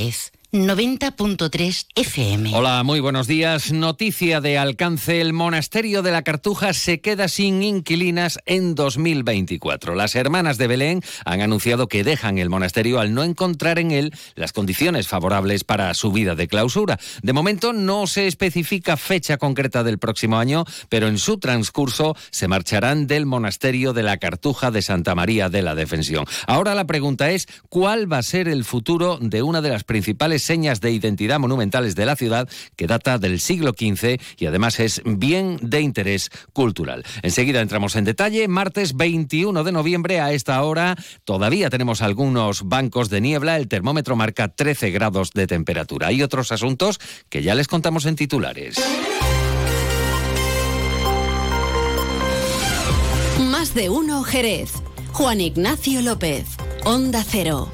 Es 90.3 FM. Hola, muy buenos días. Noticia de alcance. El monasterio de la Cartuja se queda sin inquilinas en 2024. Las hermanas de Belén han anunciado que dejan el monasterio al no encontrar en él las condiciones favorables para su vida de clausura. De momento no se especifica fecha concreta del próximo año, pero en su transcurso se marcharán del monasterio de la Cartuja de Santa María de la Defensión. Ahora la pregunta es, ¿cuál va a ser el futuro de una de las principales señas de identidad monumentales de la ciudad que data del siglo XV y además es bien de interés cultural. Enseguida entramos en detalle. Martes 21 de noviembre a esta hora todavía tenemos algunos bancos de niebla. El termómetro marca 13 grados de temperatura. Hay otros asuntos que ya les contamos en titulares. Más de uno Jerez. Juan Ignacio López. Onda Cero.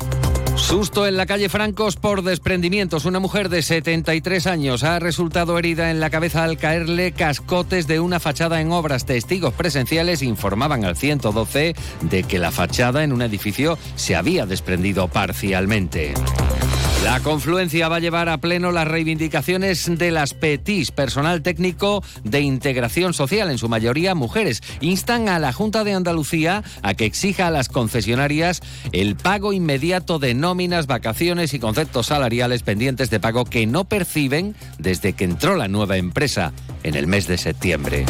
Susto en la calle Francos por desprendimientos. Una mujer de 73 años ha resultado herida en la cabeza al caerle cascotes de una fachada en obras. Testigos presenciales informaban al 112 de que la fachada en un edificio se había desprendido parcialmente. La confluencia va a llevar a pleno las reivindicaciones de las PETIS, personal técnico de integración social, en su mayoría mujeres. Instan a la Junta de Andalucía a que exija a las concesionarias el pago inmediato de nóminas, vacaciones y conceptos salariales pendientes de pago que no perciben desde que entró la nueva empresa en el mes de septiembre.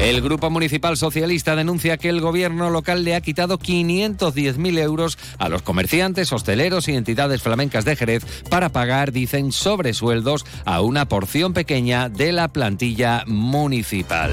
El Grupo Municipal Socialista denuncia que el gobierno local le ha quitado 510.000 euros a los comerciantes, hosteleros y entidades flamencas de Jerez para pagar, dicen, sobresueldos a una porción pequeña de la plantilla municipal.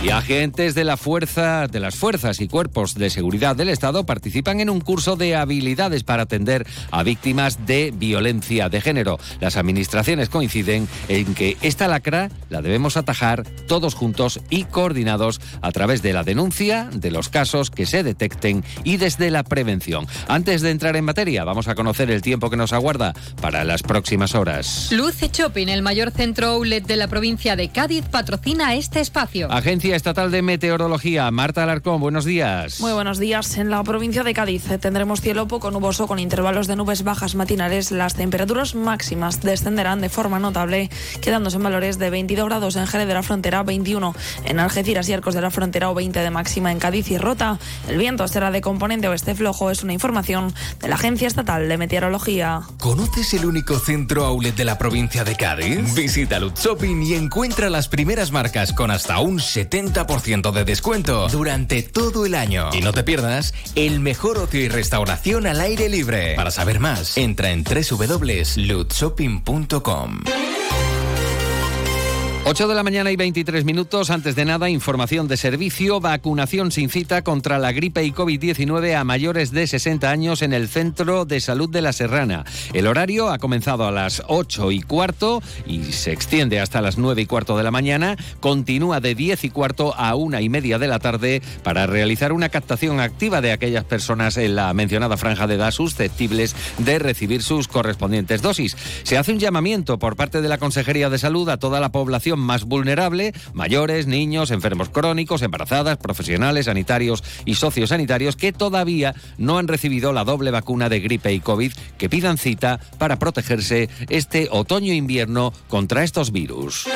Y agentes de la fuerza, de las fuerzas y cuerpos de seguridad del Estado participan en un curso de habilidades para atender a víctimas de violencia de género. Las administraciones coinciden en que esta lacra la debemos atajar todos juntos y coordinados a través de la denuncia de los casos que se detecten y desde la prevención. Antes de entrar en materia, vamos a conocer el tiempo que nos aguarda para las próximas horas. Luce Shopping, el mayor centro outlet de la provincia de Cádiz, patrocina este espacio. Agencia Estatal de Meteorología, Marta Alarcón, buenos días. Muy buenos días. En la provincia de Cádiz eh, tendremos cielo poco nuboso con intervalos de nubes bajas matinales. Las temperaturas máximas descenderán de forma notable, quedándose en valores de 22 grados en Jerez de la Frontera, 21 en Algeciras y Arcos de la Frontera o 20 de máxima en Cádiz y Rota. El viento será de componente oeste flojo, es una información de la Agencia Estatal de Meteorología. ¿Conoces el único centro outlet de la provincia de Cádiz? Visita Lutz Shopping y encuentra las primeras marcas con hasta un 70% de descuento durante todo el año. Y no te pierdas el mejor ocio y restauración al aire libre. Para saber más, entra en www.lutzshopping.com. 8 de la mañana y 23 minutos. Antes de nada, información de servicio. Vacunación sin cita contra la gripe y COVID-19 a mayores de 60 años en el Centro de Salud de la Serrana. El horario ha comenzado a las 8 y cuarto y se extiende hasta las 9 y cuarto de la mañana. Continúa de 10 y cuarto a una y media de la tarde para realizar una captación activa de aquellas personas en la mencionada franja de edad susceptibles de recibir sus correspondientes dosis. Se hace un llamamiento por parte de la Consejería de Salud a toda la población más vulnerable, mayores, niños, enfermos crónicos, embarazadas, profesionales, sanitarios y sociosanitarios que todavía no han recibido la doble vacuna de gripe y COVID, que pidan cita para protegerse este otoño-invierno contra estos virus.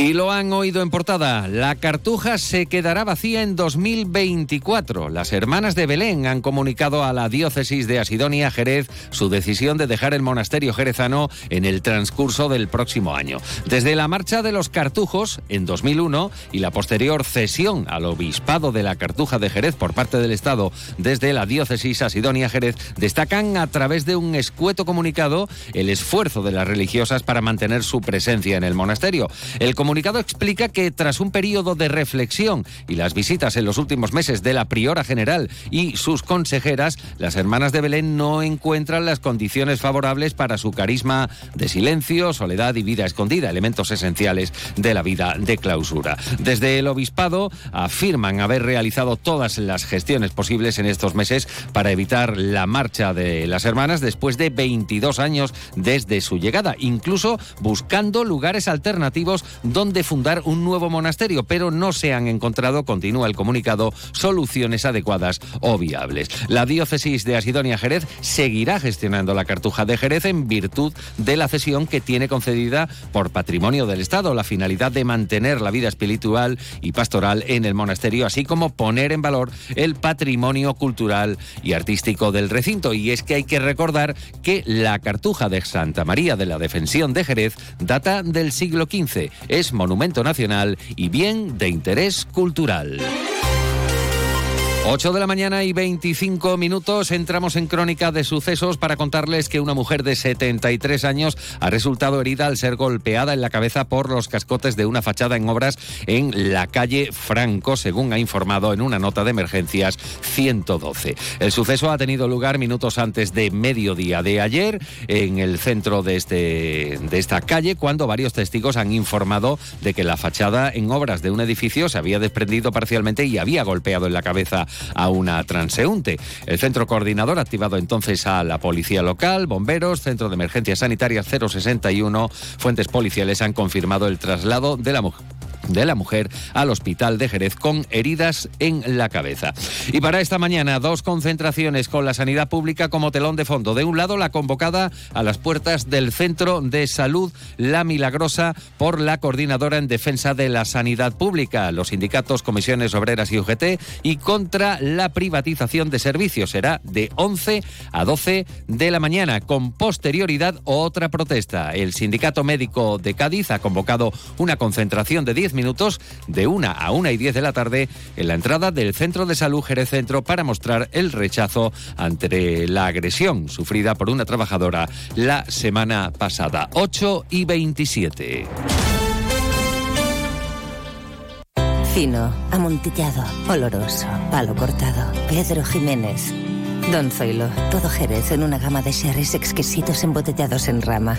Y lo han oído en portada. La cartuja se quedará vacía en 2024. Las hermanas de Belén han comunicado a la diócesis de Asidonia Jerez su decisión de dejar el monasterio jerezano en el transcurso del próximo año. Desde la marcha de los cartujos en 2001 y la posterior cesión al obispado de la cartuja de Jerez por parte del Estado desde la diócesis Asidonia Jerez, destacan a través de un escueto comunicado el esfuerzo de las religiosas para mantener su presencia en el monasterio. El comunicado explica que tras un periodo de reflexión y las visitas en los últimos meses de la priora general y sus consejeras, las hermanas de Belén no encuentran las condiciones favorables para su carisma de silencio, soledad y vida escondida, elementos esenciales de la vida de clausura. Desde el obispado afirman haber realizado todas las gestiones posibles en estos meses para evitar la marcha de las hermanas después de 22 años desde su llegada, incluso buscando lugares alternativos donde fundar un nuevo monasterio, pero no se han encontrado, continúa el comunicado, soluciones adecuadas o viables. La diócesis de Asidonia Jerez seguirá gestionando la cartuja de Jerez en virtud de la cesión que tiene concedida por patrimonio del Estado, la finalidad de mantener la vida espiritual y pastoral en el monasterio, así como poner en valor el patrimonio cultural y artístico del recinto. Y es que hay que recordar que la cartuja de Santa María de la Defensión de Jerez data del siglo XV, es monumento nacional y bien de interés cultural. 8 de la mañana y 25 minutos entramos en crónica de sucesos para contarles que una mujer de 73 años ha resultado herida al ser golpeada en la cabeza por los cascotes de una fachada en obras en la calle Franco, según ha informado en una nota de emergencias 112. El suceso ha tenido lugar minutos antes de mediodía de ayer en el centro de, este, de esta calle, cuando varios testigos han informado de que la fachada en obras de un edificio se había desprendido parcialmente y había golpeado en la cabeza a una transeúnte. El centro coordinador ha activado entonces a la policía local, bomberos, centro de emergencias sanitarias 061, fuentes policiales han confirmado el traslado de la mujer de la mujer al hospital de Jerez con heridas en la cabeza. Y para esta mañana, dos concentraciones con la sanidad pública como telón de fondo. De un lado, la convocada a las puertas del Centro de Salud La Milagrosa por la Coordinadora en Defensa de la Sanidad Pública, los sindicatos, comisiones obreras y UGT, y contra la privatización de servicios. Será de 11 a 12 de la mañana, con posterioridad otra protesta. El Sindicato Médico de Cádiz ha convocado una concentración de 10 minutos de una a una y 10 de la tarde en la entrada del Centro de Salud Jerez Centro para mostrar el rechazo ante la agresión sufrida por una trabajadora la semana pasada. 8 y 27. Fino, amontillado, oloroso, palo cortado. Pedro Jiménez. Don Zoilo, todo Jerez en una gama de sherries exquisitos embotellados en rama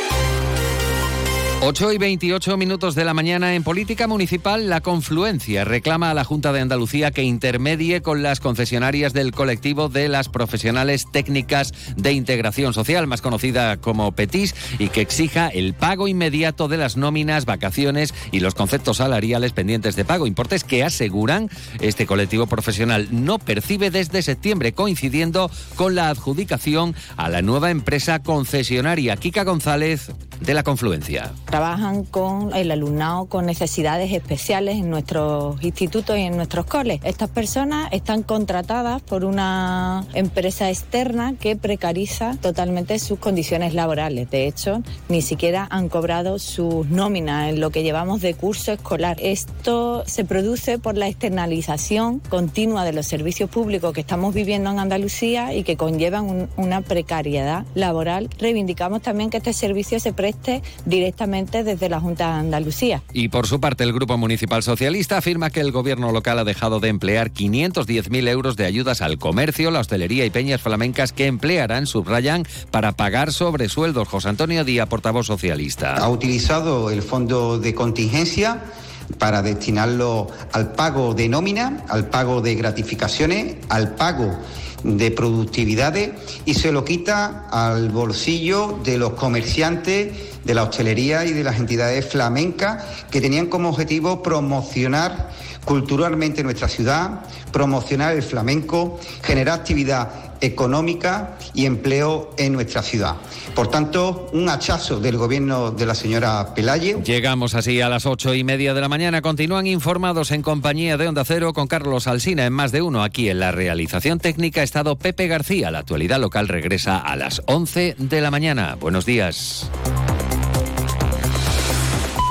8 y 28 minutos de la mañana en política municipal, la confluencia reclama a la Junta de Andalucía que intermedie con las concesionarias del colectivo de las profesionales técnicas de integración social, más conocida como PETIS, y que exija el pago inmediato de las nóminas, vacaciones y los conceptos salariales pendientes de pago, importes que aseguran este colectivo profesional no percibe desde septiembre, coincidiendo con la adjudicación a la nueva empresa concesionaria. Kika González de la Confluencia trabajan con el alumnado con necesidades especiales en nuestros institutos y en nuestros coles. Estas personas están contratadas por una empresa externa que precariza totalmente sus condiciones laborales. De hecho, ni siquiera han cobrado sus nóminas en lo que llevamos de curso escolar. Esto se produce por la externalización continua de los servicios públicos que estamos viviendo en Andalucía y que conllevan una precariedad laboral. Reivindicamos también que este servicio se preste directamente desde la Junta de Andalucía. Y por su parte, el Grupo Municipal Socialista afirma que el gobierno local ha dejado de emplear 510.000 euros de ayudas al comercio, la hostelería y peñas flamencas que emplearán, subrayan, para pagar sobresueldos. José Antonio Díaz, portavoz socialista. Ha utilizado el fondo de contingencia para destinarlo al pago de nómina, al pago de gratificaciones, al pago de productividades y se lo quita al bolsillo de los comerciantes, de la hostelería y de las entidades flamencas que tenían como objetivo promocionar culturalmente nuestra ciudad, promocionar el flamenco, generar actividad económica y empleo en nuestra ciudad. Por tanto, un hachazo del gobierno de la señora Pelaye. Llegamos así a las ocho y media de la mañana. Continúan informados en compañía de Onda Cero con Carlos Alsina en más de uno. Aquí en la realización técnica ha estado Pepe García. La actualidad local regresa a las once de la mañana. Buenos días.